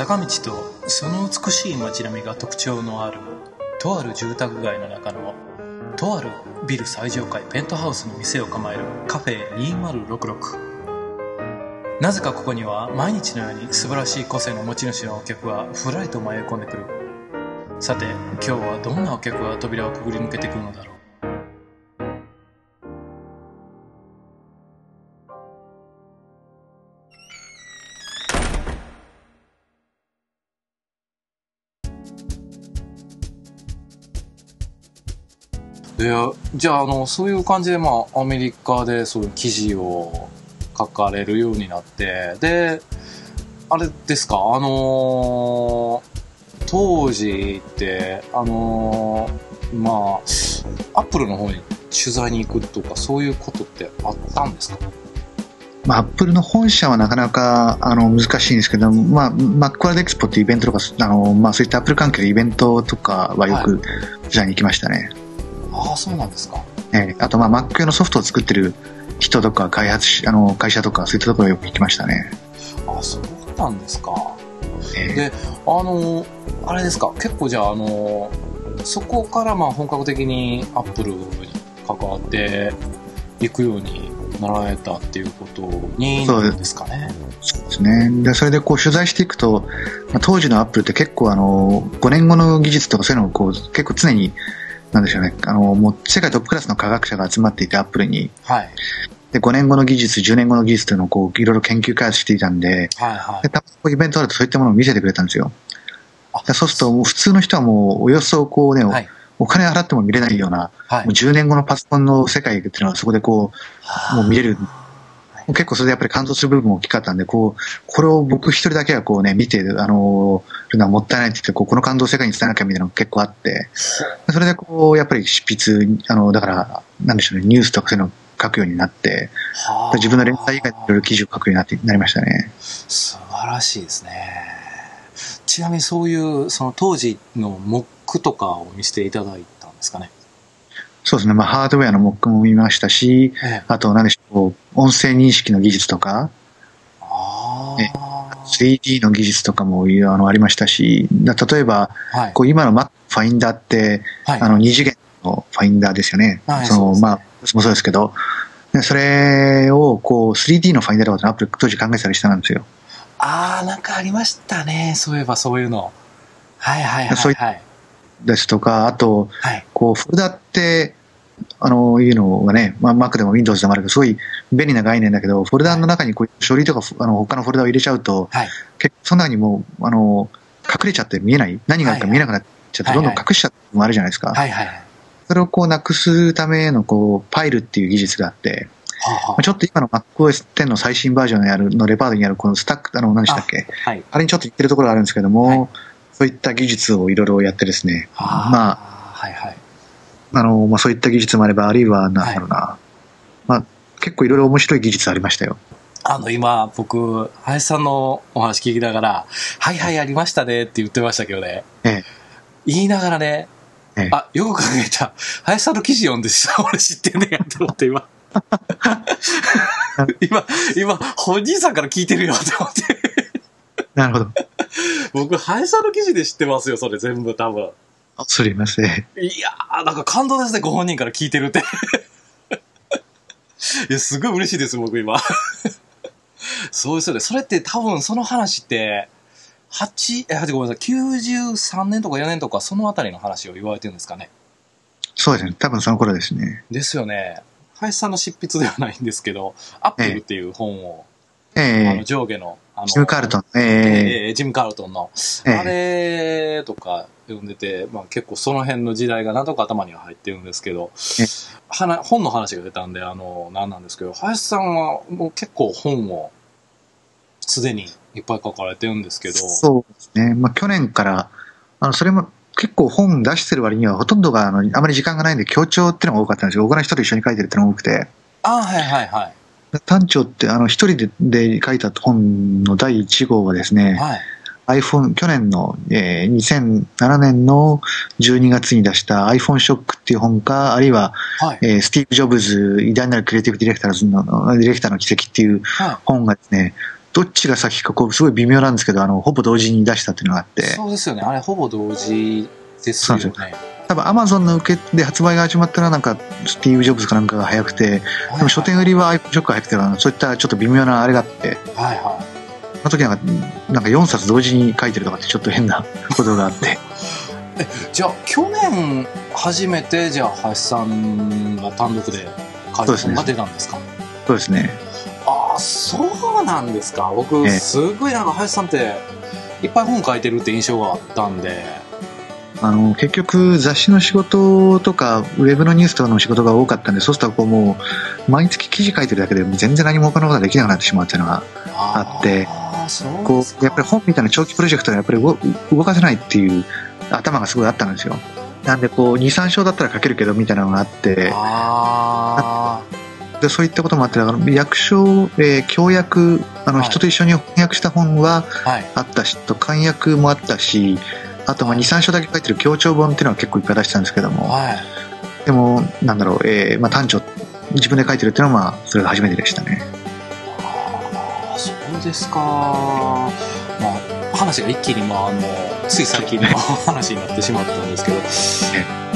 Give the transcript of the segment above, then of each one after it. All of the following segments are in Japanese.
坂道とその美しい街並みが特徴のあるとある住宅街の中のとあるビル最上階ペントハウスの店を構えるカフェ2066なぜかここには毎日のように素晴らしい個性の持ち主のお客がふらりと迷い込んでくる。さて今日はどんなお客が扉をくぐり抜けてくるのだろう。でじゃああのそういう感じで、まあ、アメリカでそういう記事を書かれるようになってであれですかあのー当時ってあのーまあアップルの方に取材に行くとかそういうことってあったんですか？まあ、アップルの本社はなかなかあの難しいんですけど、まあ、 Macworld Expo っていうイベントとか、あのまあ、そういったアップル関係のイベントとかはよく取材に行きましたね。ああそうなんですか。ええあと、まあ、Mac 用のソフトを作ってる人とか開発し、あの会社とか、そういったところよく行きましたね。ああそうなんですか。ええ。であのあれですか。結構じゃああのそこからまあ本格的にアップルに関わっていくようになられたっていうことになるんですかね。そうですね。で、それでこう取材していくと、まあ、当時のアップルって結構あの、5年後の技術とかそういうのをこう、結構常に、なんでしょうね、あの、もう世界トップクラスの科学者が集まっていてアップルに、はい。で、5年後の技術、10年後の技術というのをこう、いろいろ研究開発していたんで、はいはい。で、たまイベントあるとそういったものを見せてくれたんですよ。そうすると、普通の人はもう、およそこうね、はい。お金払っても見れないような、はい。もう10年後のパソコンの世界っていうのはそこでこう、もう見れる。結構それでやっぱり感動する部分も大きかったんで、こう、これを僕一人だけがこうね、見て、あの、るのはもったいないって言って、こうこの感動を世界に伝えなきゃみたいなのが結構あって、それでこう、やっぱり執筆、あの、だから、なんでしょうね、ニュースとかそういうのを書くようになって、はあ。自分の連載以外でいろいろ記事を書くようになって、なりましたね。素晴らしいですね。ちなみにそういうその当時のモックとかを見せていただいたんですかね？そうですね、まあ、ハードウェアのモックも見ましたし、ええ。あと、なんでしょう、音声認識の技術とか、えああ 3D の技術とかもいあのありましたし、だ例えば、はい。こう今の Mac ファインダーって、はい。あの2次元のファインダーですよね。はいそのそうですね。まあ、私もそうですけど、でそれをこう 3D のファインダーとかアップル当時考えてたりしたんですよ。ああなんかありましたね。そういえばそういうの。はいはいはそういいはいですとか、あと、はい。こうフォルダって、あの、いうのがね、まあ、Mac でも Windows でもあるけど、すごい便利な概念だけど、フォルダの中にこう処理とか、あの、他のフォルダを入れちゃうと、はい。結構その中にもう、あの、隠れちゃって見えない、何があるか見えなくなっちゃって、どんどん隠しちゃうのもあるじゃないですか。はいはいはい。それをこうなくすための、こう、パイルっていう技術があって、はあちょっと今の MacOS 10の最新バージョンにある、のレパートリーにあるこのスタック、あの、何でしたっけ？あはい。あれにちょっと言ってるところがあるんですけども、はい。そういった技術をいろいろやってですね、あー。まはいはいあ、あの、まあそういった技術もあれば、あるいは、なんだろうな、まあ結構いろいろ面白い技術ありましたよ。あの今僕林さんのお話聞きながら「はいはいありましたね」って言ってましたけどね。ええ。言いながらねええ。あよく考えた林さんの記事読んで 俺知ってんねやと思って今。今今本人さんから聞いてるよって思って。なるほど。僕林さんの記事で知ってますよそれ全部多分。あすみません。いやーなんか感動ですねご本人から聞いてるって。いやすごい嬉しいです僕今。そうですよね。それって多分その話って8え8ごめんなさい。93年とか4年とかそのあたりの話を言われてるんですかね。そうですね。多分その頃ですね。ですよね。林さんの執筆ではないんですけど「アップル」っていう本を、えあのえ上下のあのジム・カールトン。ええええジム・カールトンの、ええあれとか読んでて、まあ、結構その辺の時代がなんとか頭には入ってるんですけどええ、はな本の話が出たんで、あの、なんなんですけど、林さんはもう結構本をすでにいっぱい書かれてるんですけど、そうですね。まあ去年から、あの、それも結構本出してる割にはほとんどがあのあまり時間がないんで強調っていうのが多かったんですよ。他の人と一緒に書いてるっていうのが多くて。ああ、はいはいはい。単調ってあの一人でで書いた本の第1号はですね、はい。iPhone、去年の、えー2007年の12月に出した iPhone ショックっていう本か、あるいは、はい。えースティーブ・ジョブズ、偉大なるクリエイティブディレクターの、ディレクターの奇跡っていうはい。本がですね、どっちが先かこうすごい微妙なんですけどあのほぼ同時に出したっていうのがあってそうですよねあれほぼ同時ですよねそうなん多分アマゾンの受けで発売が始まったらなんかスティーブ・ジョブズかなんかが早くてでも書店売りは iPhone ショックが早くてそういったちょっと微妙なあれがあって。はいはその時なんかなんか4冊同時に書いてるとかってちょっと変なことがあって。いじゃあ去年初めてじゃあ林さんが単独で書いた本が出たんですか？そうですね。ああそうなんですか。僕ええ。すごいなんか林さんっていっぱい本書いてるって印象があったんであの結局雑誌の仕事とかウェブのニュースとかの仕事が多かったんでそうするとこうもう毎月記事書いてるだけで全然何も他のことができなくなってしまうっていうのがあってこうやっぱり本みたいな長期プロジェクトはやっぱり動動かせないっていう頭がすごいあったんですよ。なんでこう23章だったら書けるけどみたいなのがあってあでそういったこともあってだから役所、えー教訳あの、はい。人と一緒に翻訳した本はあったしと漢訳もあったしあとまあ23章だけ書いてる強調本っていうのは結構いっぱい出したんですけども。はい。でもなんだろう、えーまあ、単調。自分で書いてるっていうのはまあそれが初めてでしたね。あーそうですか。まあ話が一気にまああのつい最近の 話になってしまったんですけど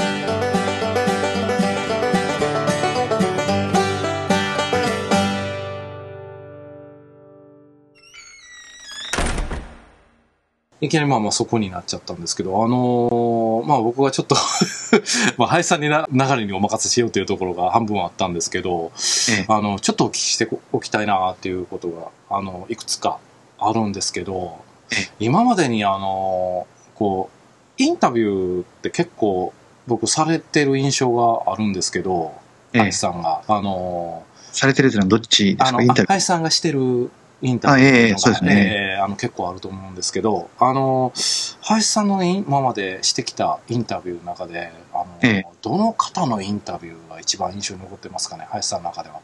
いきなりまあまあそこになっちゃったんですけど、あのーまあ僕はちょっと まあ林さんにな流れにお任せしようというところが半分あったんですけど、ええ。あの、ちょっとお聞きしておきたいなっていうことが、あの、いくつかあるんですけどえ、今までにあの、こう、インタビューって結構僕されてる印象があるんですけど、ええ。林さんが、あの、されてるっていうのはどっちですあの、かインタビュー。林さんがしてるインタビューっていうのがあの結構あると思うんですけど、あの、林さんの今までしてきたインタビューの中で、あの、ええ。どの方のインタビューが一番印象に残ってますかね、林さんの中では。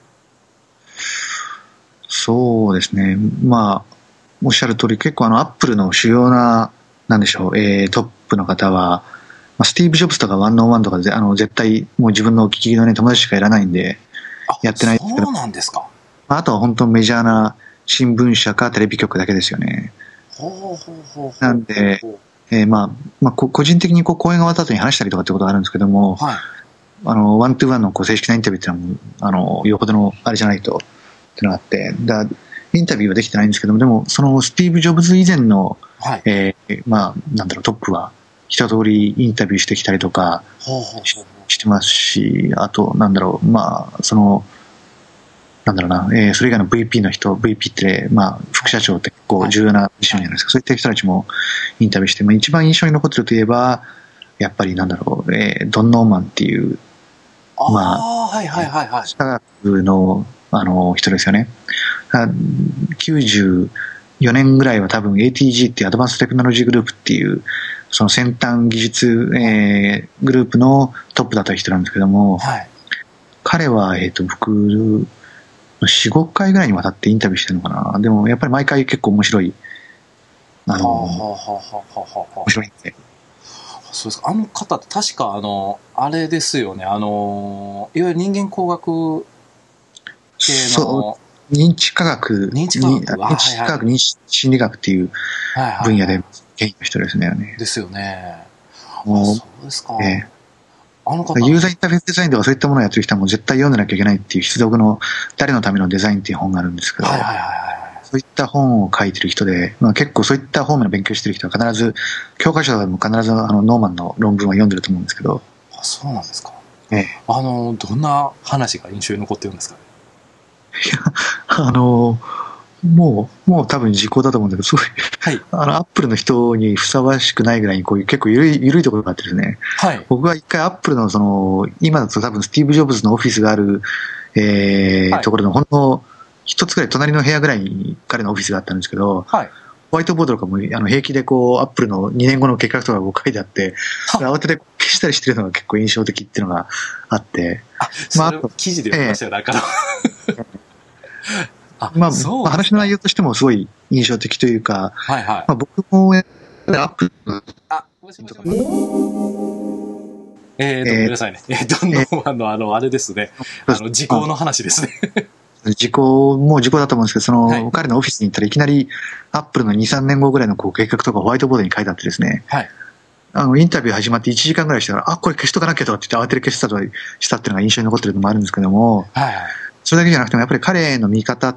そうですね。まあおっしゃる通り結構あのアップルの主要ななんでしょう、えートップの方は、まあ、スティーブ・ジョブズとかワンノーワンとかであの絶対もう自分のお聞きのね友達しかいらないんで、あやってない。ですけどそうなんですか。まあ、あとは本当メジャーな新聞社かテレビ局だけですよね。なんでえーまあ、まあ、こ個人的にこう講演が終わった後に話したりとかってことがあるんですけども、はい。あの、 one-to-one のこう正式なインタビューっていうのは、あの、よほどのあれじゃないと、っていうのがあって、だインタビューはできてないんですけども、でも、そのスティーブ・ジョブズ以前の、はい。えーまあ、なんだろう、トップは、一通りインタビューしてきたりとかほうほうほうほうしてますし、あと、なんだろう、まあ、その、なんだろうな、えーそれ以外の VP の人、VP って、まあ、副社長って結構重要なポジションじゃないですか。そういった人たちもインタビューして、まあ、一番印象に残ってるといえば、やっぱりなんだろう、えードン・ノーマンっていう、あまあ、はいはいはいはい。科学のあの人ですよね。あ94年ぐらいは多分 ATG っていうアドバンステクノロジーグループっていう、その先端技術、えーグループのトップだった人なんですけども、はい。彼は、えっ、と、僕、4、5回ぐらいにわたってインタビューしてるのかな。でも、やっぱり毎回結構面白い、あの、はあはあは面白いんで。そうですか。あの方って確か、あの、あれですよね。あの、いわゆる人間工学系その、う、認知科学、認知科学認知科学、認知心理学っていう分野で権威の人ですね。ですよね。あもうそうですか。えあの方、ユーザーインターフェースデザインとかそういったものをやってる人はもう絶対読んでなきゃいけないっていう必読の誰のためのデザインっていう本があるんですけど、はいはいはいはい。そういった本を書いてる人で、まあ、結構そういった方面の勉強してる人は必ず、教科書でも必ずあのノーマンの論文は読んでると思うんですけど、あ、そうなんですか。ええあの、どんな話が印象に残ってるんですかね？あの、もう、もう多分時効だと思うんだけど、すごい、はい。あの、アップルの人にふさわしくないぐらいに、こういう結構緩い、緩いところがあってですね、はい。僕は一回アップルのその、今だと多分スティーブ・ジョブズのオフィスがある、えーはいところのほんの一つぐらい隣の部屋ぐらいに彼のオフィスがあったんですけど、はい。ホワイトボードとかもあの平気でこう、アップルの2年後の計画とかがこう書いてあって、は慌てて消したりしてるのが結構印象的っていうのがあって、あ、まあ記事で読みましたよ、だから。あ、まあ、そう。まあ話の内容としてもすごい印象的というか、はいはい。まあ、僕もアップあ、もしもしもしえーと、ごめんなさいね。えー、どんどんあの、あの、あれですね。あの、時効の話ですね。時効、もう時効だと思うんですけど、その、はい彼のオフィスに行ったらいきなり、アップルの2、3年後ぐらいのこう計画とかホワイトボードに書いてあってですね、はい。あの、インタビュー始まって1時間ぐらいしたら、あ、これ消しとかなきゃとかって言って慌てて消したとかしたっていうのが印象に残ってるのもあるんですけども、はい。それだけじゃなくても、やっぱり彼の見方っ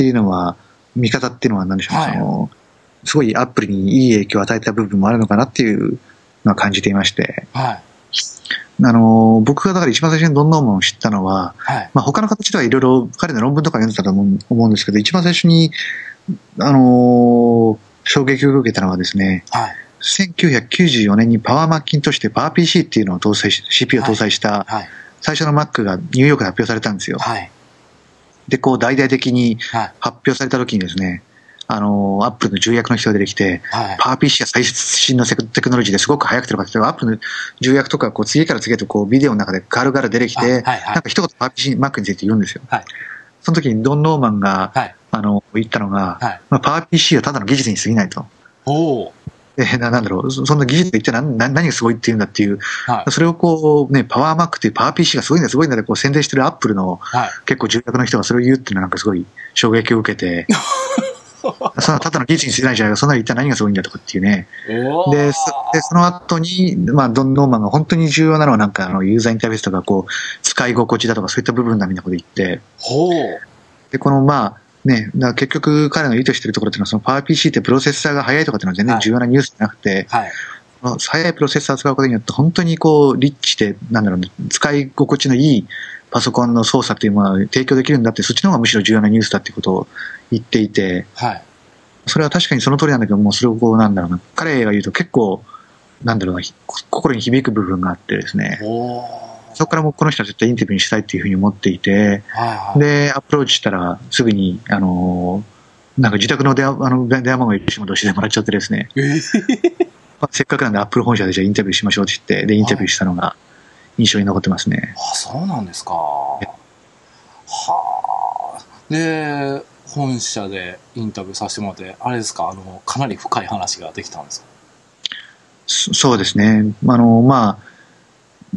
ていうのは、見方っていうのは何でしょう、はいその、すごいアップルにいい影響を与えた部分もあるのかなっていうのは感じていまして、はい。あの、僕がだから一番最初にドンノーマンを知ったのは、はい。まあ、他の形ではいろいろ彼の論文とか読んでたと思うんですけど、一番最初に、あの衝撃を受けたのはですね、はい。1994年にパワーマッキンとしてパワー PC っていうのを搭載し、CPU を搭載したはい。最初の Mac がニューヨークで発表されたんですよ。はい。で、こう大々的にはい。発表された時にですね、あの、アップルの重役の人が出てきて、はい。パワー PC は最新のテクノロジーですごく速くてとかって、アップルの重役とかこう次から次へとこうビデオの中でガルガル出てきて、はいはいなんか一言パワー PC、Mac について言うんですよ。はいその時にドン・ノーマンが、はい。あの、言ったのが、はい。まあ、パワー PC はただの技術に過ぎないと。おお。えななんだろう、そそんな技術で一体何何何がすごいっていうんだっていう、はい。それをこう、ね、パワーマックっていうパワー PC がすごいんだ、すごいんだってこう宣伝してるアップルのはい。結構重役の人がそれを言うっていうのはなんかすごい衝撃を受けて、そんなただの技術に過ぎないじゃないか、そんな一体何がすごいんだとかっていうね。で、そでその後に、まあ、ドン・ノーマンが本当に重要なのはなんかあのユーザーインターフェースとかこう、使い心地だとかそういった部分だみたいなこと言って。で、このまあ、ね、だから結局彼の意図してるところっていうのはそのパワー PC ってプロセッサーが速いとかっていうのは全然重要なニュースじゃなくて、はい。まあ速いプロセッサーを使うことによって本当にこう、リッチで、なんだろう、ね、使い心地のいいパソコンの操作っていうものを提供できるんだって、そっちの方がむしろ重要なニュースだっていうことを言っていて、はい。それは確かにその通りなんだけども、それをこう、なんだろうな、彼が言うと結構、なんだろうな、ひ心に響く部分があってですね、おお。そこからもうこの人は絶対インタビューにしたいっていうふうに思っていて、はいはい。で、アプローチしたら、すぐに、あのーなんか自宅の電話、あの、電話番号を吉本してもらっちゃってですね、えーまあせっかくなんでアップル本社でじゃあインタビューしましょうって言って、で、インタビューしたのが印象に残ってますね。あ、そうなんですか。はあ。で、本社でインタビューさせてもらって、あれですか、あの、かなり深い話ができたんですか？そそうですね。あの、まあ、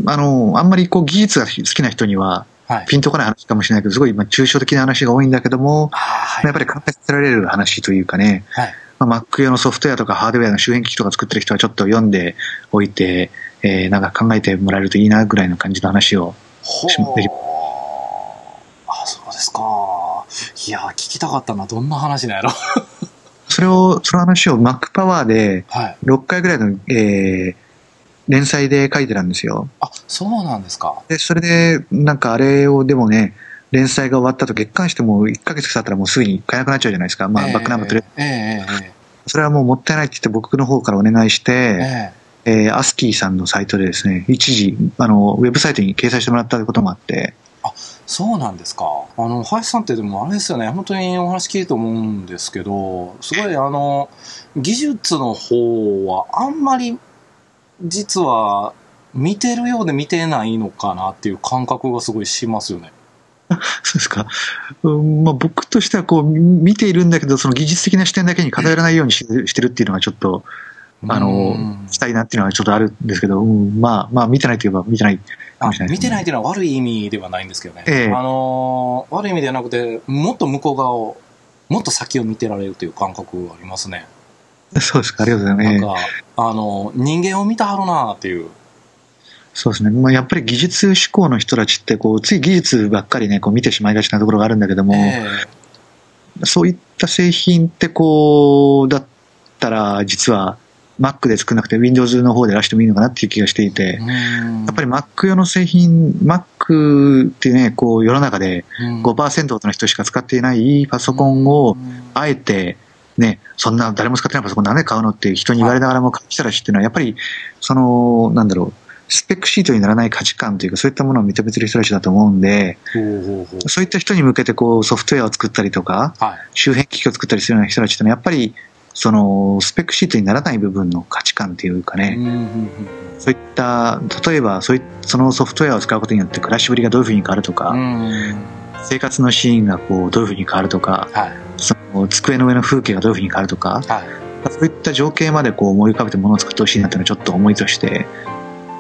あの、あんまりこう技術が好きな人にははい。ピンとこない話かもしれないけど、すごいまあ抽象的な話が多いんだけども、あはい。やっぱり考えさせられる話というかね、はい。まあ、Mac 用のソフトウェアとかハードウェアの周辺機器とか作ってる人はちょっと読んでおいて、えーなんか考えてもらえるといいなぐらいの感じの話を。ほしできう。あ、そうですか。いや、聞きたかったな。どんな話なんやろ。それを、その話を Mac パワーではい。6回ぐらいの、えー連載で書いてたんですよ。あ、そうなんですか。で、それで、なんかあれをでもね、連載が終わったと月刊しても1ヶ月経ったらもうすぐに買えなくなっちゃうじゃないですか。まあ、ええバックナンバー取れ、ええええそれはもうもったいないって言って僕の方からお願いして、えええーアスキーさんのサイトでですね、一時、あの、ウェブサイトに掲載してもらったこともあって、そうなんですか。あの、林さんってでもあれですよね、本当にお話聞いてと思うんですけど、すごいあの、技術の方はあんまり、実は、見てるようで見てないのかなっていう感覚がすごいしますよね。そうですか。うんまあ、僕としてはこう、見ているんだけど、その技術的な視点だけに偏らないようにししてるっていうのがちょっと、あのうんしたいなっていうのはちょっとあるんですけど、うん、まあ、まあ、見てないといえば見てないかあもしれないね見てないっていうのは悪い意味ではないんですけどね。ええあのー悪い意味ではなくて、もっと向こう側を、もっと先を見てられるという感覚がありますね。そうですか、ありがとうございます。なんか、あの、人間を見たはるなっていう。そうですね。まあ、やっぱり技術志向の人たちって、こう、つい技術ばっかりね、こう見てしまいがちなところがあるんだけども、えそういった製品ってこう、だったら、実は Mac で作らなくて Windows の方で出してもいいのかなっていう気がしていて、やっぱり Mac 用の製品、Mac ってね、こう世の中でうん5%の人しか使っていないパソコンをう、んあえて、ね、そんな誰も使ってないパソコンなんで買うのって人に言われながらも買ってたらしいっていうのは、やっぱり、その、なんだろう、スペックシートにならない価値観というか、そういったものを認めてる人たちだと思うんで、そういった人に向けてこうソフトウェアを作ったりとか、はい。周辺機器を作ったりするような人たちってのは、やっぱり、その、スペックシートにならない部分の価値観っていうかね、そういった、例えば、そういそのソフトウェアを使うことによって暮らしぶりがどういうふうに変わるとか、うん生活のシーンがこう、どういうふうに変わるとか、はい。その、机の上の風景がどういうふうに変わるとか、はい。そういった情景までこう思い浮かべてものを作ってほしいなっていうのはちょっと思いとして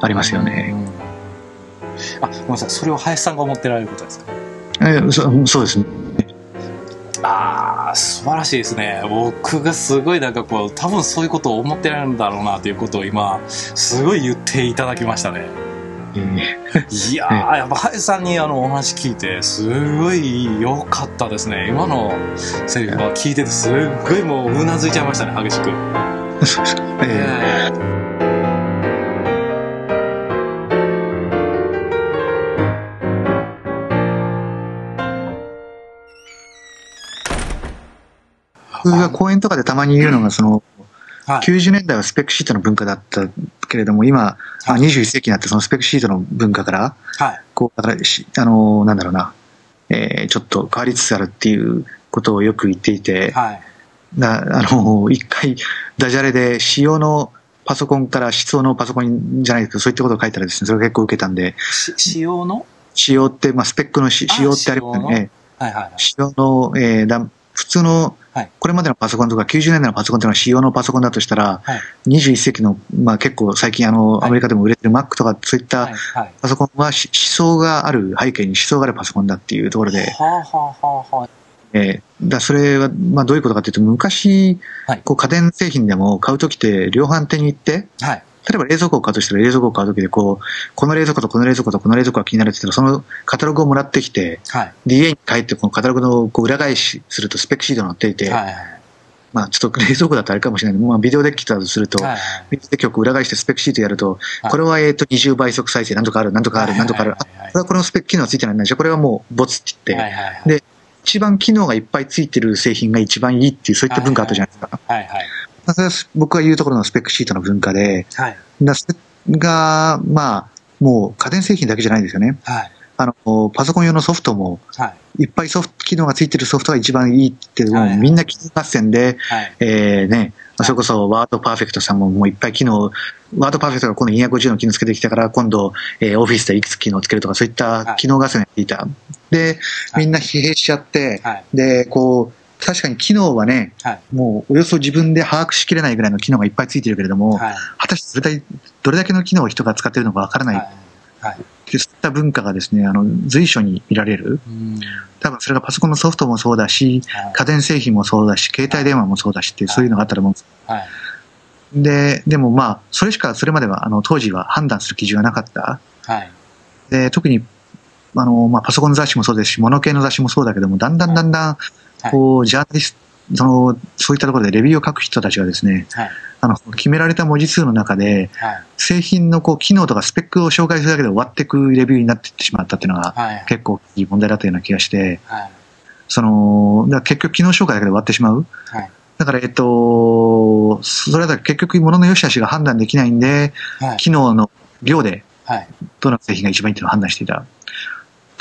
ありますよね。うん。あ、ごめんなさい。それを林さんが思ってられることですか？えーそそうですね。ああ、素晴らしいですね。僕がすごいなんかこう、多分そういうことを思ってるんだろうなということを今、すごい言っていただきましたね。えーいやー、やっぱ林さんにあのお話聞いて、すごい良かったですね。今のセリフは聞いてて、すっごいもううなずいちゃいましたね、激しく。えーえ。僕が講演とかでたまに言うのが、その、はい90年代はスペックシートの文化だったけれども、今、あ21世紀になってそのスペックシートの文化から、はい。こう、だからし、あの、なんだろうな、えーちょっと変わりつつあるっていうことをよく言っていて、はい。なあの、一回、ダジャレで仕様のパソコンから質のパソコンじゃないですけど、そういったことを書いたらですね、それが結構受けたんで、し仕様の？仕様って、まあ、スペックの仕様ってあればね、はいはいはい。仕様の、えーだ普通のはい、これまでのパソコンとか90年代のパソコンというのは仕様のパソコンだとしたら、はい。21世紀の、まあ結構最近あの、はいアメリカでも売れてる Mac とかそういった。パソコンはし思想がある背景に思想があるパソコンだっていうところで、はあはあはあはあ。えーだそれは、まあどういうことかというと、昔はい、こう家電製品でも買うときって量販店に行って、はい。例えば冷蔵庫を買うとしたら冷蔵庫を買うときで、こう、この冷蔵庫とこの冷蔵庫とこの冷蔵庫が気になるって言ったら、そのカタログをもらってきて、はい。で、家に帰ってこのカタログのこう裏返しするとスペックシートに載っていて、はい。まあちょっと冷蔵庫だとあれかもしれないけど、まあビデオデッキだとすると、はい。ビデオデッキを裏返してスペックシートやると、はいこれはえっと20倍速再生なんとかある、なんとかある、なんとかある、あこれはこのスペック機能がついてないんだじゃあこれはもうボツって言って。で一番機能がいっぱいついてる製品が一番いいっていう、そういった文化あったじゃないですか。はいはい。まあそれは僕が言うところのスペックシートの文化で、はい。だそれが、まあ、もう家電製品だけじゃないんですよね。はい。あの、パソコン用のソフトも、はい。いっぱいソフト、機能がついてるソフトが一番いいって、もうはいみんな機能合戦で、はい。えーね、それこそワードパーフェクトさんももういっぱい機能、ワードパーフェクトが今度250の機能つけてきたから、今度、えーオフィスでいくつ機能つけるとか、そういった機能合戦やっていた。で、みんな疲弊しちゃって、はい。で、こう、確かに機能はね、はい。もうおよそ自分で把握しきれないぐらいの機能がいっぱいついてるけれども、はい。果たしてそれどれだけの機能を人が使ってるのかわからないはい。はい。そういった文化がですね、あの、随所に見られる。うん。多分それがパソコンのソフトもそうだし、はい家電製品もそうだし、携帯電話もそうだしっていう、そういうのがあったと思うんです。はい。で、でもまあ、それしかそれまでは、あの、当時は判断する基準がなかった。はい。で、特に、あの、まあ、パソコンの雑誌もそうですし、物系の雑誌もそうだけども、だんだんだんだん、こう、ジャーナリスト、その、そういったところでレビューを書く人たちがですね、はい。あの、決められた文字数の中で、はい。製品のこう、機能とかスペックを紹介するだけで終わっていくレビューになっていってしまったっていうのが、はい。結構いい問題だったような気がして、はい。その、だ結局機能紹介だけで終わってしまう。はい。だから、えっと、それだと結局物の良し悪しが判断できないんで、はい。機能の量ではい。どの製品が一番いいっていうのを判断していた。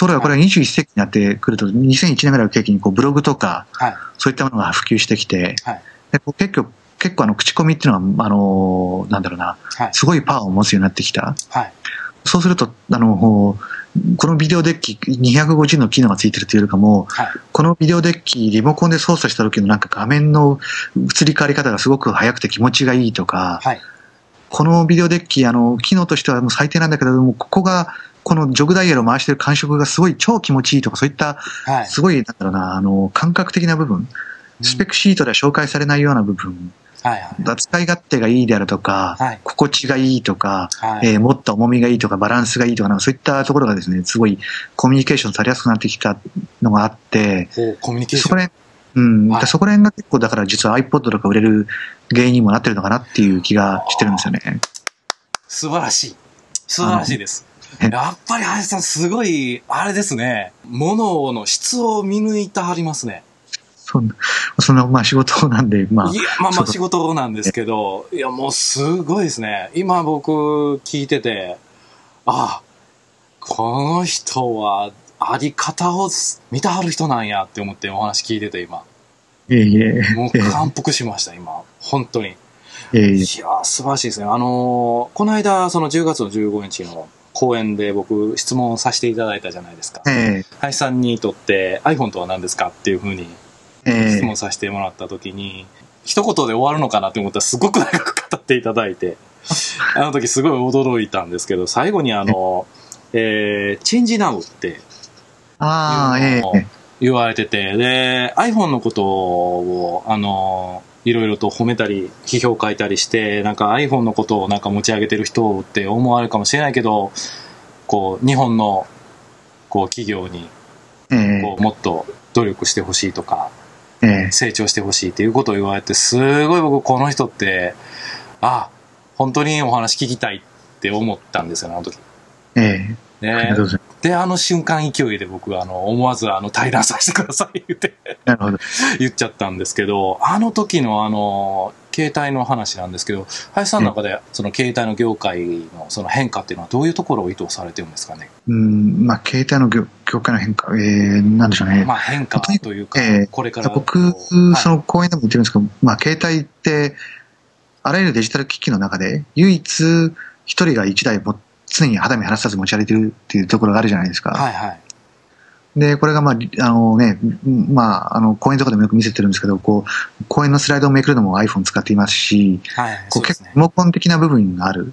ところがこれは21世紀になってくると、2001年ぐらいを契機にこうブログとか、はい。そういったものが普及してきて、はいで結構、結構あの口コミっていうのは、あの、なんだろうな、はい。すごいパワーを持つようになってきた。はい。そうすると、あの、このビデオデッキ250の機能がついてるというよりかも、はい。このビデオデッキリモコンで操作した時のなんか画面の移り変わり方がすごく速くて気持ちがいいとか、はい。このビデオデッキ、あの、機能としてはもう最低なんだけども、ここが、このジョグダイヤルを回してる感触がすごい超気持ちいいとか、そういった、はい。すごい、なんだろうな、あの、感覚的な部分、スペックシートでは紹介されないような部分、はい。はい。だ使い勝手がいいであるとか、はい心地がいいとか、はい。えー持った重みがいいとか、バランスがいいとかそういったところがですね、すごいコミュニケーションされやすくなってきたのがあって、コミュニケーション。そこら辺、うん、はいそこら辺が結構だから実は iPod とか売れる原因にもなってるのかなっていう気がしてるんですよね。素晴らしい。素晴らしいです。あ のやっぱり林さんすごい、あれですね。物の質を見抜いてはりますね。そんな、そんな、まあ仕事なんで、まあい、や、まあまあ仕事なんですけど、いやもうすごいですね。今僕聞いてて、あ、この人はあり方を見たはる人なんやって思ってお話聞いてて今。いえいえ、もう感服しました今。本当に。いやー素晴らしいですね。あのーこの間、その10月の15日の講演で僕質問させていただいたじゃないですか。え林さんにとって iPhone とは何ですかっていうふうにええ。質問させてもらった時に、一言で終わるのかなって思ったらすごく長く語っていただいて、あの時すごい驚いたんですけど、最後にあの、えー、チェンジナウってああ、ええ。言われてて、で、iPhone のことを、あの、いろいろと褒めたり、批評書いたりして、なんか iPhone のことをなんか持ち上げてる人って思われるかもしれないけど、こう、日本の、こう、企業に、ええこう、もっと努力してほしいとか、ええ成長してほしいっていうことを言われて、すごい僕この人って、あ、本当にお話聞きたいって思ったんですよね、あの時。ええありねで、あの瞬間勢いで僕はあの、思わずあの、対談させてください言って。言っちゃったんですけど、あの時のあの、携帯の話なんですけど、林さんの中でその携帯の業界のその変化っていうのはどういうところを意図されてるんですかね？うん、まあ、携帯の業業界の変化、ええなんでしょうね。まあ変化というかええ、これから。僕、はいその講演でも言ってるんですけど、まあ、携帯って、あらゆるデジタル機器の中で、唯一、一人が一台も常に肌身離さず持ち歩いてるっていうところがあるじゃないですか。はいはい。で、これがまあ、りあのね、うんまあ、あの、講演とかでもよく見せてるんですけど、こう、講演のスライドをめくるのも iPhone 使っていますし、はい。結構リモコン的な部分がある。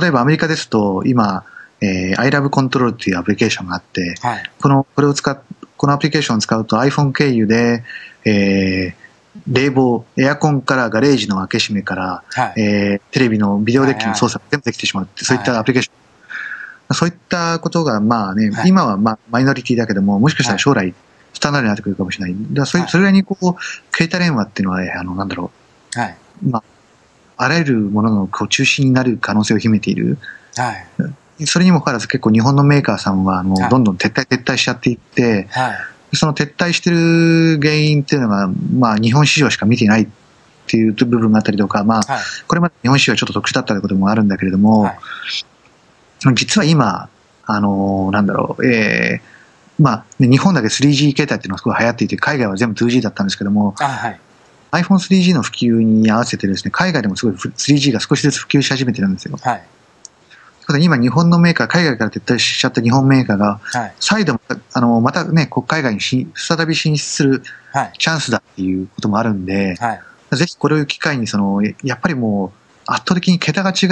例えばアメリカですと、今、えー、iLoveControl っていうアプリケーションがあって、はい。この、これを使っ、このアプリケーションを使うと iPhone 経由で、えー、冷房、エアコンからガレージの開け閉めから、はい。えー、テレビのビデオデッキの操作が全部できてしまうって、そういったアプリケーション。そういったことが、まあね、はい今はまあマイノリティだけども、もしかしたら将来、スタンダードになってくるかもしれない。だからそれはいそれぐらいにこう、携帯電話っていうのは、あの、なんだろはい。う、まあ、あらゆるもののこう中心になる可能性を秘めている。はい。それにもかかわらず結構日本のメーカーさんは、あのはい、どんどん撤退撤退しちゃっていって、はい。その撤退してる原因っていうのが、まあ、日本市場しか見ていないっていう部分があったりとか、まあ、はい。これまで日本市場はちょっと特殊だったということもあるんだけれども、はい実は今、あのーなんだろう、えーまあ、ね日本だけ 3G 携帯っていうのがすごい流行っていて、海外は全部 2G だったんですけども、あ、はい。iPhone3G の普及に合わせてですね、海外でもすごい 3G が少しずつ普及し始めてるんですよ。はい。ということで今日本のメーカー、海外から撤退しちゃった日本メーカーが、はい。再度、あの、またね、こう海外にし再び進出するはい。チャンスだっていうこともあるんで、はい。ぜひこれを機会に、その、やっぱりもう、圧倒的に桁が違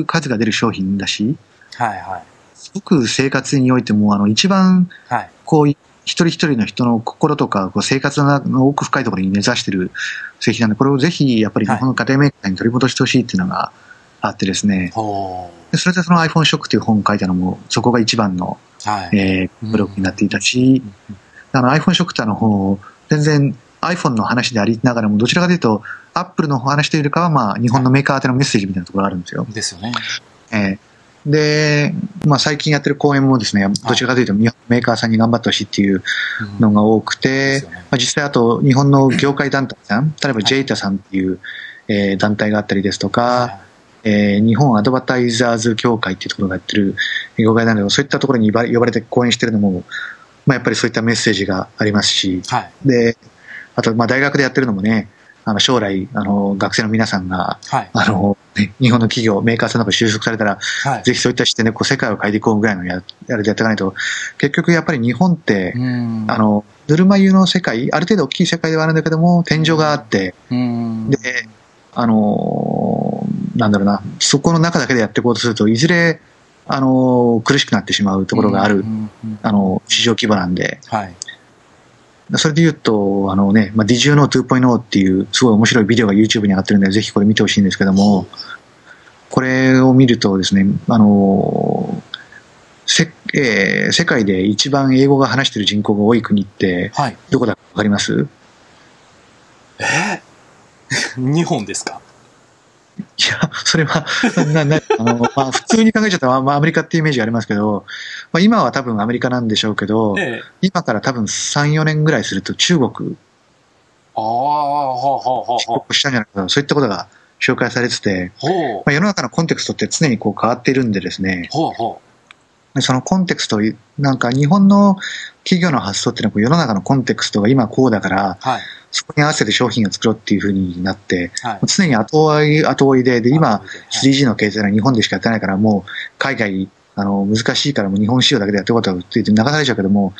う数が出る商品だし、はい。はい。すごく生活においても、あの、一番、はい。こう、一人一人の人の心とか、こう生活の奥深いところに根ざしてる製品なんで、これをぜひ、やっぱり日本の家庭メーカーに取り戻してほしいっていうのがあってですね、それでその iPhone ショックという本を書いたのも、そこが一番の、う。はい。えーブログになっていたし、あの iPhone ショックってあの、全然 iPhone の話でありながらも、どちらかというと、Apple の話というよりかは、まあ、日本のメーカー宛てのメッセージみたいなところがあるんですよ。ですよね。えーで、まあ、最近やってる講演もですね、どちらかというと、日本のメーカーさんに頑張ってほしいっていううんのが多くでて、すよねまあ、実際あと、日本の業界団体さん、例えばい JETA さんっていう、えー団体があったりですとか、はえー日本アドバタイザーズ協会っていうところがやってる業界団体そういったところに呼ばれて講演してるのも、まあ、やっぱりそういったメッセージがありますしい。、はい。で、あと、まあ、大学でやってるのもね、あの、将来、あの、学生の皆さんが、はい。あの、ね日本の企業、メーカーさんとか就職されたら、はい。ぜひそういった視点でこう世界を変えていこうぐらいのややるでやっていかないと、結局やっぱり日本って、うんあ、の、ぬるま湯の世界、ある程度大きい世界ではあるんだけども、天井があって、うん。で、あのーなんだろうな、そこの中だけでやっていこうとすると、いずれ、あのー苦しくなってしまうところがある、うんうんあの、市場規模なんで、はい。それで言うと、あのね、まあ、Did you know 2.0っていう、すごい面白いビデオが YouTube に上がってるんで、ぜひこれ見てほしいんですけども、これを見るとですね、あのーせえー世界で一番英語が話してる人口が多い国って、はい。どこだかわかります？え？ー 日本ですか？いや、それは、な、な、あの、まあ、普通に考えちゃったら、まあ、アメリカっていうイメージがありますけど、まあ、今は多分アメリカなんでしょうけど、ええ。今から多分3、4年ぐらいすると中国、ああ、ほうほうほうほう。帰国したんじゃないかな、そういったことが紹介されてて。まあ、世の中のコンテクストって常にこう変わっているんでですね、ほうほそのコンテクスト、なんか日本の企業の発想っていうのは世の中のコンテクストが今こうだから、う。はい。そこに合わせて商品を作ろうっていうふうになって、はい。常に後追い、後追いで、で、今、はい 3G の経済は日本でしかやってないから、もう海外、あの、難しいからもう日本市場だけでやっていこうとって言って流されちゃうけども、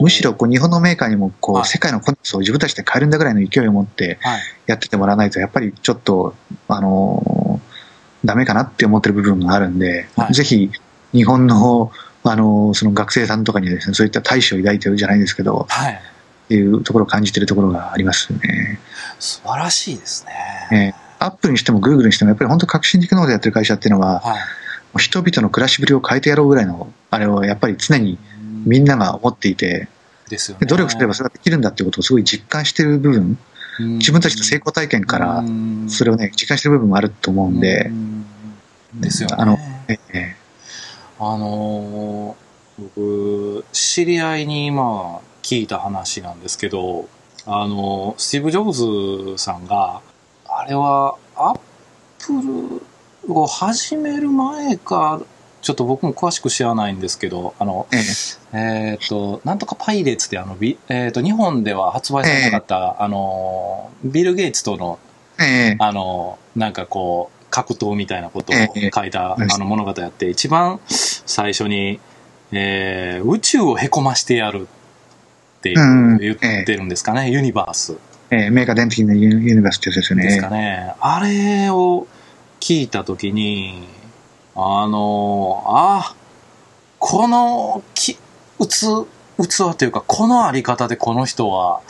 むしろこう日本のメーカーにもこうはい世界のコンテクストを自分たちで変えるんだぐらいの勢いを持ってはい。やってってもらわないと、やっぱりちょっと、あのーダメかなって思ってる部分があるんで、はいぜひ日本のあの、その学生さんとかにですね、そういった大志を抱いてるじゃないですけど、はい。っていうところを感じてるところがありますね。素晴らしいですね。えーアップルにしてもグーグルにしても、やっぱり本当革新的なことをやってる会社っていうのは、はい。人々の暮らしぶりを変えてやろうぐらいの、あれをやっぱり常にみんなが思っていて、ですよね。で努力すればそれができるんだっていうことをすごい実感してる部分、自分たちの成功体験から、それをね、実感してる部分もあると思うんでう、んですよね。あのええあのー僕、知り合いにまあ聞いた話なんですけど、あのースティーブ・ジョブズさんが、あれはアップルを始める前か、ちょっと僕も詳しく知らないんですけど、あの、ええ。っ、と、なんとかパイレーツってあの、ビえっ、と、日本では発売されなかった、あのー、ビル・ゲイツとのあの、なんかこう、格闘みたいなことをええ。書いた、ええ。あの物語やって、一番最初に、えー宇宙をへこましてやるって言ってるんですかね、ユニバース。ええ。メーカー電的なユニユニバースってやつですよですかね。ね。あれを聞いたときに、あの、あ、このき、うつ、器というか、このあり方でこの人は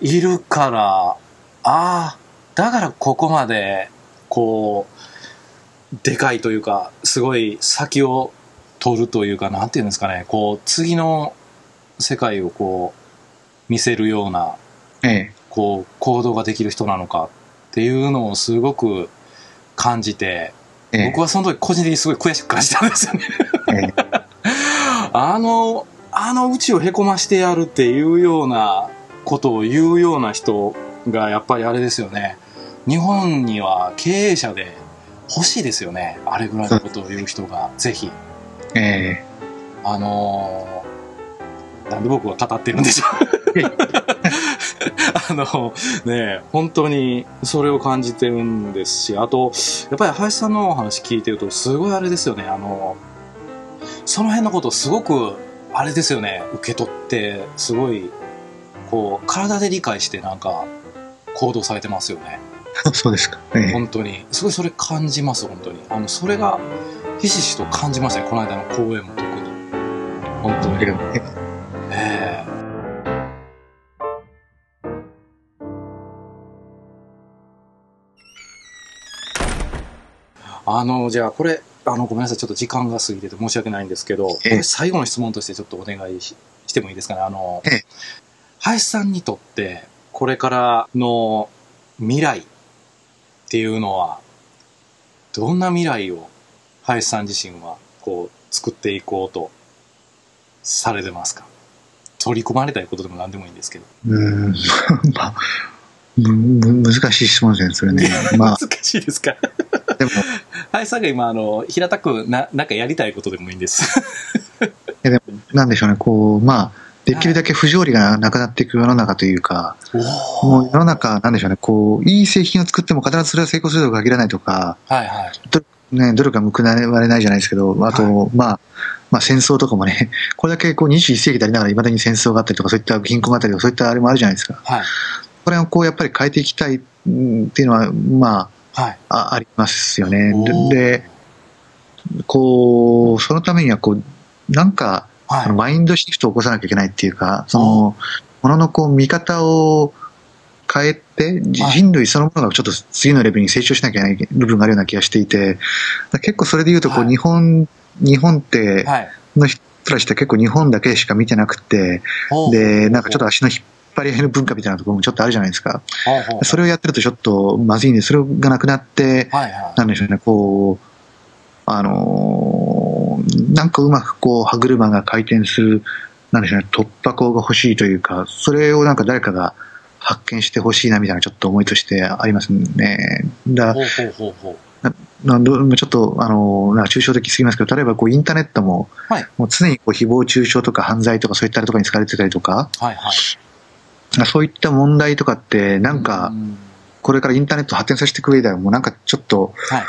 いるから、ああ、だからここまで、こう、でかいというか、すごい先を取るというか、なんていうんですかね、こう、次の世界をこう、見せるような、ええこう、行動ができる人なのかっていうのをすごく感じて、ええ僕はその時個人的にすごい悔しく感じたんですよね。ええあの、あの宇宙をへこましてやるっていうようなことを言うような人がやっぱりあれですよね。日本には経営者で欲しいですよね。あれぐらいのことを言う人が、ぜひ。えあのーなんで僕は語ってるんでしょうえ あの、ねえ本当にそれを感じてるんですし、あと、やっぱり林さんのお話聞いてると、すごいあれですよね、あの、その辺のことをすごく、あれですよね、受け取って、すごい、こう、体で理解してなんか、行動されてますよね。そうですか。ええ本当に。すごいそれ感じます、本当に。あの、それが、ひしひしと感じましたね、この間の公演も特に。本当に。えええあの、じゃあこれ、あの、ごめんなさい、ちょっと時間が過ぎてて申し訳ないんですけど、こええれ最後の質問としてちょっとお願いししてもいいですかね？あの、ええ林さんにとって、これからの未来っていうのは、どんな未来を林さん自身は、こう、作っていこうとされてますか？取り込まれたいことでも何でもいいんですけど。うーん、まあ、難しい質問ですね、それね。まあ、難しいですか？でも、林さんが今、あの、平たくな、なんかやりたいことでもいいんです。えでもなんでしょうね、こう、まあ、できるだけ不条理がなくなっていく世の中というか、おもう世の中、なんでしょうね、こう、いい製品を作っても必ずそれは成功するとは限らないとか、はいはい。ね、努力が報われないじゃないですけど、あと、まあ、まあ戦争とかもね、これだけこう21世紀でありながら未だに戦争があったりとか、そういった貧困があったりとか、そういったあれもあるじゃないですか。はい。これをこう、やっぱり変えていきたいうんっていうのは、まはい。あ、あありますよねでこう、そのためには、こう、なんか、はいマインドシフトを起こさなきゃいけないっていうか、その、もののこう、見方を変えて、人類そのものがちょっと次のレベルに成長しなきゃいけない部分があるような気がしていて、結構それで言うと、こう、はい日本、日本って、はい。の人たちって結構日本だけしか見てなくて、で、なんかちょっと足の引っ張り合いの文化みたいなところもちょっとあるじゃないですか。それをやってるとちょっとまずいんで、それがなくなって。なんでしょうね、こう、あのーなんかうまくこう、歯車が回転する、なんでしょうね、突破口が欲しいというか、それをなんか誰かが発見してほしいなみたいなちょっと思いとしてありますね。だほうほうほうほう。などちょっと、あのーな抽象的すぎますけど、例えばこう、インターネットも、はいもう常にこう誹謗中傷とか犯罪とかそういったところに使われてたりとか、はいはい。そういった問題とかって、なんうか、んこれからインターネットを発展させていく上では、もうなんかちょっと、はい。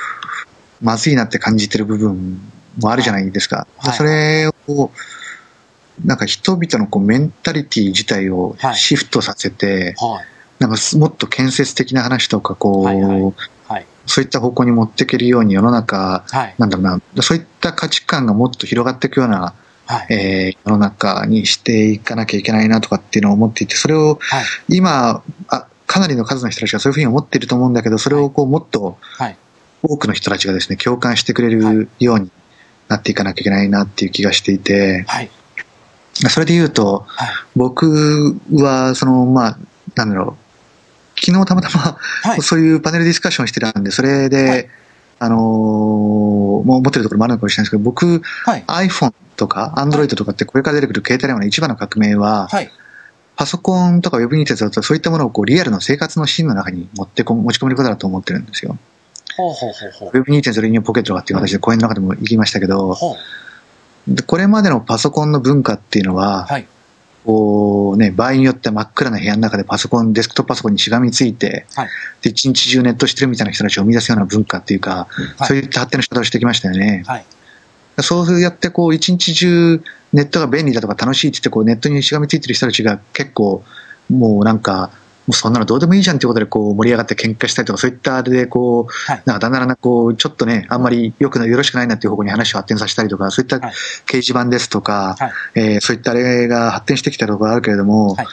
まずいなって感じてる部分もあるじゃないですか。はいそれを、なんか人々のこうメンタリティ自体をはいシフトさせて、はい。なんかすもっと建設的な話とか、こう、はいはいはい。そういった方向に持っていけるように世の中、はい。なんだろうな、そういった価値観がもっと広がっていくようなはい。えー世の中にしていかなきゃいけないなとかっていうのを思っていて、それをはい。今、あかなりの数の人たちがそういうふうに思っていると思うんだけど、それをこうもっとはい。多くの人たちがですね、共感してくれはいるようになっていかなきゃいけないなっていう気がしていて、はい。それで言うと、はい。僕は、その、まあ、なんだろう、昨日たまたま、はい。そういうパネルディスカッションしてたんで、それで、はいあのーもう持ってるところもあるのかもしれないですけど、僕、はい。iPhone とか Android とかってこれから出てくる携帯電話の一番の革命は、はい。パソコンとか Web ニーテだとそういったものをこうリアルの生活のシーンの中に持ってこ持ち込めることだと思ってるんですよ。ほうほうほうほう。Web 2.0インポケットとかっていう形で講演の中でも言いましたけど、これまでのパソコンの文化っていうのは、はい。こうね、場合によっては真っ暗な部屋の中でパソコン、デスクトップパソコンにしがみついて、はいで一日中ネットしてるみたいな人たちを生み出すような文化っていうか、はいそういった発展の仕方をしてきましたよね。はい。そうやってこう一日中ネットが便利だとか楽しいって言ってこうネットにしがみついてる人たちが結構もうなんか、もうそんなのどうでもいいじゃんっていうことでこう盛り上がって喧嘩したりとかそういったあれでこう、はい。なんかだんだんこうちょっとね、あんまりよくないよろしくないなっていう方向に話を発展させたりとか、そういったはい。掲示板ですとか、はい。えーそういったあれが発展してきたところがあるけれども、はい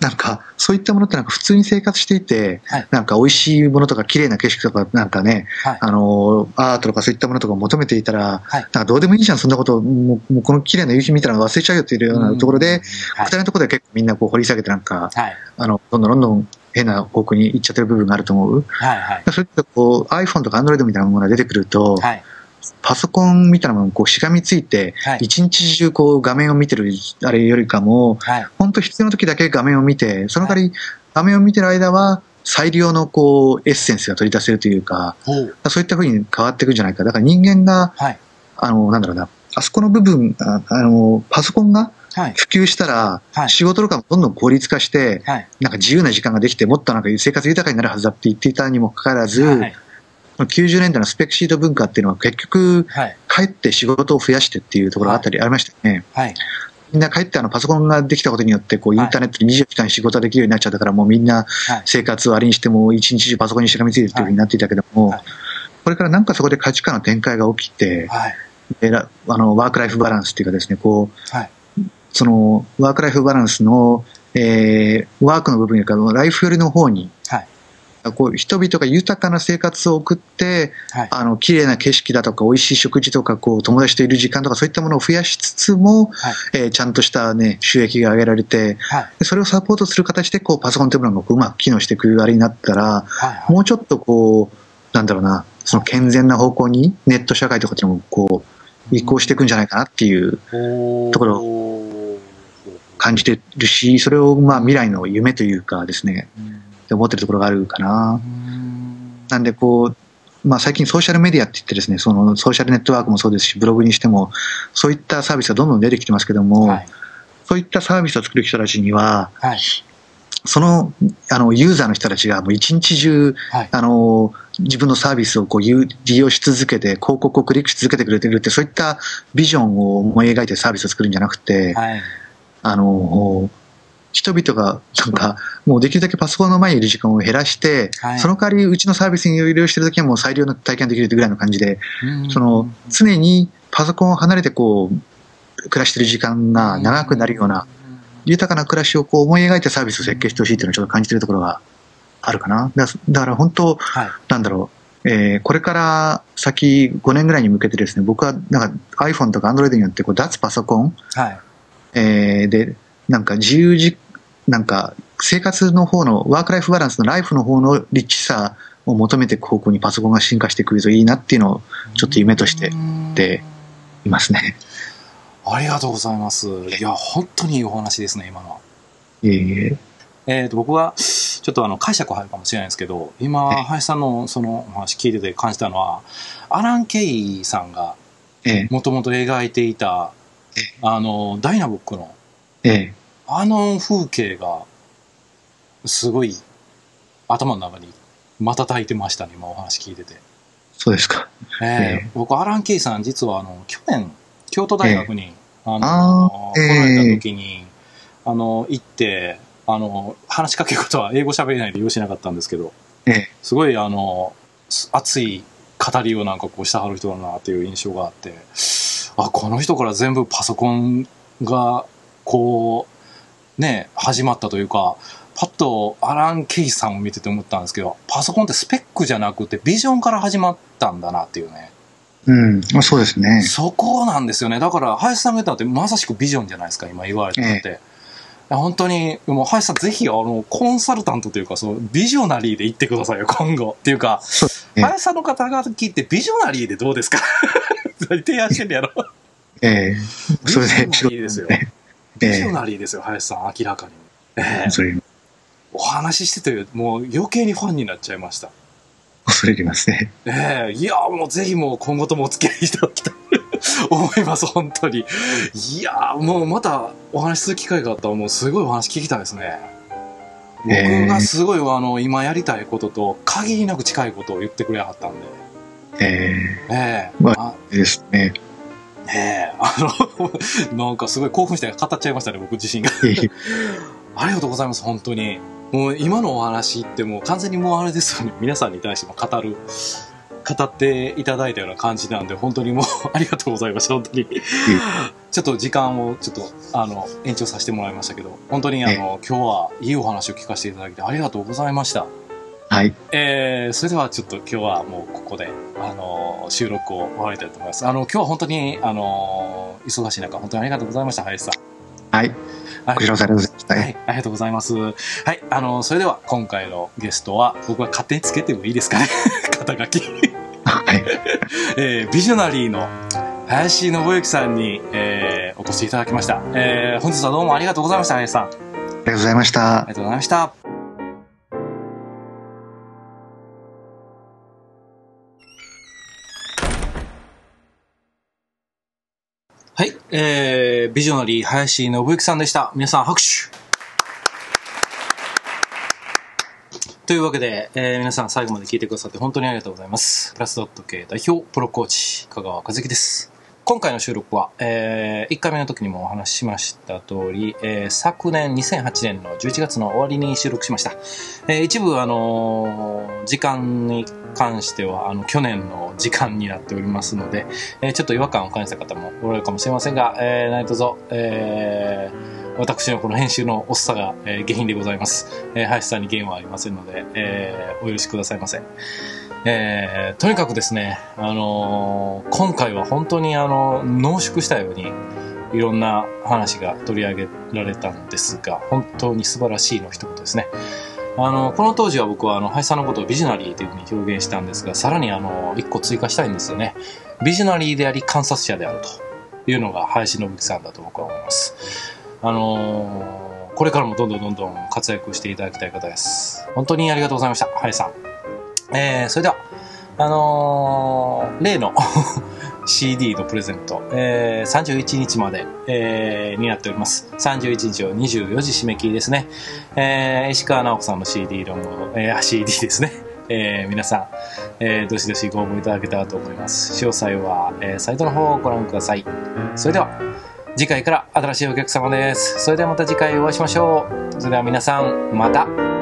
なんかそういったものってなんか普通に生活していて、はいなんか美味しいものとか綺麗な景色とかなんかね、はい。あのアートとかそういったものとかを求めていたら、はいなんかどうでもいいじゃん、そんなこと、もうもうこの綺麗な夕日見たら忘れちゃうよっていうようなところで、はい二。人のところで結構みんなこう掘り下げてなんか、はい。あの、どんどんどんどん変な方向に行っちゃってる部分があると思う。はい。はい。そういったこう iPhone とか Android みたいなものが出てくると、はい。パソコンみたいなものにこうしがみついて、はい。一日中こう画面を見てるあれよりかも、はい。本当必要な時だけ画面を見て、その代わり画面を見てる間は最良のこうエッセンスが取り出せるというか。そういった風に変わっていくんじゃないか。だから人間が、はい。あの、なんだろうな、あそこの部分、ああの、パソコンがはい。普及したら、はい仕事とかもどんどん効率化して、はい。なんか自由な時間ができて、もっとなんか生活豊かになるはずだって言っていたにもかかわらず、はい。90年代のスペックシート文化っていうのは結局、はい。帰って仕事を増やしてっていうところがあったりありましたよね。はい。みんな帰ってあのパソコンができたことによって、こうイはいンターネットで24時間仕事ができるようになっちゃったから、もうみんなはい。生活をあれにしても一日中パソコンにしがみついてるっていうふうになっていたけども、はいこれからなんかそこで価値観の転換が起きて、あのワークライフバランスっていうかですね、こう、はいそのワークライフバランスの、えーワークの部分よりかライフ寄りの方に、はいこう人々が豊かな生活を送って、はい。あの綺麗な景色だとか美味しい食事とかこう友達といる時間とかそういったものを増やしつつも、はい。えーちゃんとした、ね、収益が上げられてはい。でそれをサポートする形でこうパソコンというものがこううまく機能していくあれになったらはい。もうちょっとこうなんだろうなその健全な方向にネット社会とかっていうのもこう移行していくんじゃないかなっていうところ感じてるしそれをまあ未来の夢というかですねうんって思ってるところがあるかな。うんなんでこう、まあ、最近ソーシャルメディアって言ってですね、そのソーシャルネットワークもそうですし、ブログにしても、そういったサービスがどんどん出てきてますけども、はい。そういったサービスを作る人たちには、はい。そのあのユーザーの人たちがもう一日中、はい。あの自分のサービスをこう有利用し続けて、広告をクリックし続けてくれてるって、そういったビジョンを思い描いてサービスを作るんじゃなくて、はい。あの人々がなんか、もうできるだけパソコンの前にいる時間を減らして、はいその代わりうちのサービスに利用してるときはもう最良の体験できるぐらいの感じで、うんその常にパソコンを離れてこう暮らしてる時間が長くなるような、豊かな暮らしをこう思い描いてサービスを設計してほしいっていうのをちょっと感じてるところがあるかな。だだから本当、はい。なんだろう、えーこれから先5年ぐらいに向けてですね、僕はなんか iPhone とか Android によってこう脱パソコン、はい。えーで、なんか自由じ、なんか生活の方のワークライフバランスのライフの方のリッチさを求めていく方向にパソコンが進化してくるといいなっていうのをちょっと夢としてていますね。ありがとうございます。いや、本当にいいお話ですね、今のは。いえいえ。えー、と僕はちょっとあの解釈入るかもしれないですけど今ええ林さんのそのお話聞いてて感じたのはアラン・ケイさんがええもともと描いていたえあのダイナブックのええあの風景がすごい頭の中に瞬いてましたね今お話聞いてて、そうですか。ええー僕アラン・ケイさん実はあの去年京都大学に、あのあー来られええた時に、あの行ってあの話しかけることは英語喋れないでよしなかったんですけどええ。すごいあのす熱い語りをなんかこうしてはる人だなっていう印象があってあ、この人から全部パソコンが、こう、ね、始まったというか、パッとアラン・ケイさんを見てて思ったんですけど、パソコンってスペックじゃなくてビジョンから始まったんだなっていうね。うん、まあそうですね。そこなんですよね。だから、林さんが言ったのってまさしくビジョンじゃないですか、今言われてて。いや本当に、もう林さんぜひ、あの、コンサルタントというか、そう、ビジョナリーで言ってくださいよ、今後。っていうか、そう。林さんの方々聞いて、ビジョナリーでどうですか？何提案してんのやろええそれで、ビジョナリーですよ。えビジョえナリーですよ、林さん、明らかに。ええそれ、お話ししてて、もう余計にファンになっちゃいました。恐れ入りますね。ええいや、もうぜひもう今後ともお付き合いいただきたい思います、本当に。いや、もうまたお話しする機会があったら、もうすごいお話聞きたいですね。僕がすごい、あの、今やりたいことと、限りなく近いことを言ってくれはったんで。えええまあえですね。ええあの、なんかすごい興奮して語っちゃいましたね、僕自身が。ありがとうございます、本当に。もう今のお話ってもう完全にもうあれですよね。皆さんに対しても語る、語っていただいたような感じなんで、本当にもう ありがとうございました、本当に。ちょっと時間をちょっと、あの、延長させてもらいましたけど、本当にあの、今日はいいお話を聞かせていただいてありがとうございました。はい。えー、それではちょっと今日はもうここで、あの収録を終わりたいと思います。あの、今日は本当に、あの忙しい中、本当にありがとうございました、林さん。はい。はいこちらこそありがとうございました。はい、ありがとうございます。はい、あの、それでは今回のゲストは、僕は勝手につけてもいいですかね？肩書き。はい。えー、ビジョナリーの林信之さんに、えー、お越しいただきました。えー、本日はどうもありがとうございました、林さん。あありがとうございましたり。がとうございました。はい、えー、ビジョナリー林信之さんでした。皆さん拍手。というわけで、えー皆さん最後まで聞いてくださって本当にありがとうございます。プラスドット系代表プロコーチ、香川和樹です。今回の収録は、えー1回目の時にもお話ししました通り、えー昨年2008年の11月の終わりに収録しました。えー一部、あのー時間に関しては、あの、去年の時間になっておりますので、えーちょっと違和感を感じた方もおられるかもしれませんが、えー何卒、えー私のこの編集のおっさが、えー下品でございます。えー林さんに原はありませんので、えーお許しくださいませ。えーとにかくですね、あのー今回は本当にあの、濃縮したように、いろんな話が取り上げられたんですが、本当に素晴らしいの一言ですね。あの、この当時は僕はあの、林さんのことをビジナリーというふうに表現したんですが、さらにあの、一個追加したいんですよね。ビジョナリーであり観察者であるというのが林信之さんだと僕は思います。あのーこれからもどんどんどんどん活躍していただきたい方です。本当にありがとうございました、林さん。えー、それでは、あのー例の CD のプレゼント、えー、31日まで、えーになっております。31日を24時締め切りですね。えー石川直子さんの CD の、えー CD ですね。えー皆さん、えーどしどしご応募いただけたらと思います。詳細は、えーサイトの方をご覧ください。それでは、次回から新しいお客様です。それではまた次回お会いしましょう。それでは皆さん、また。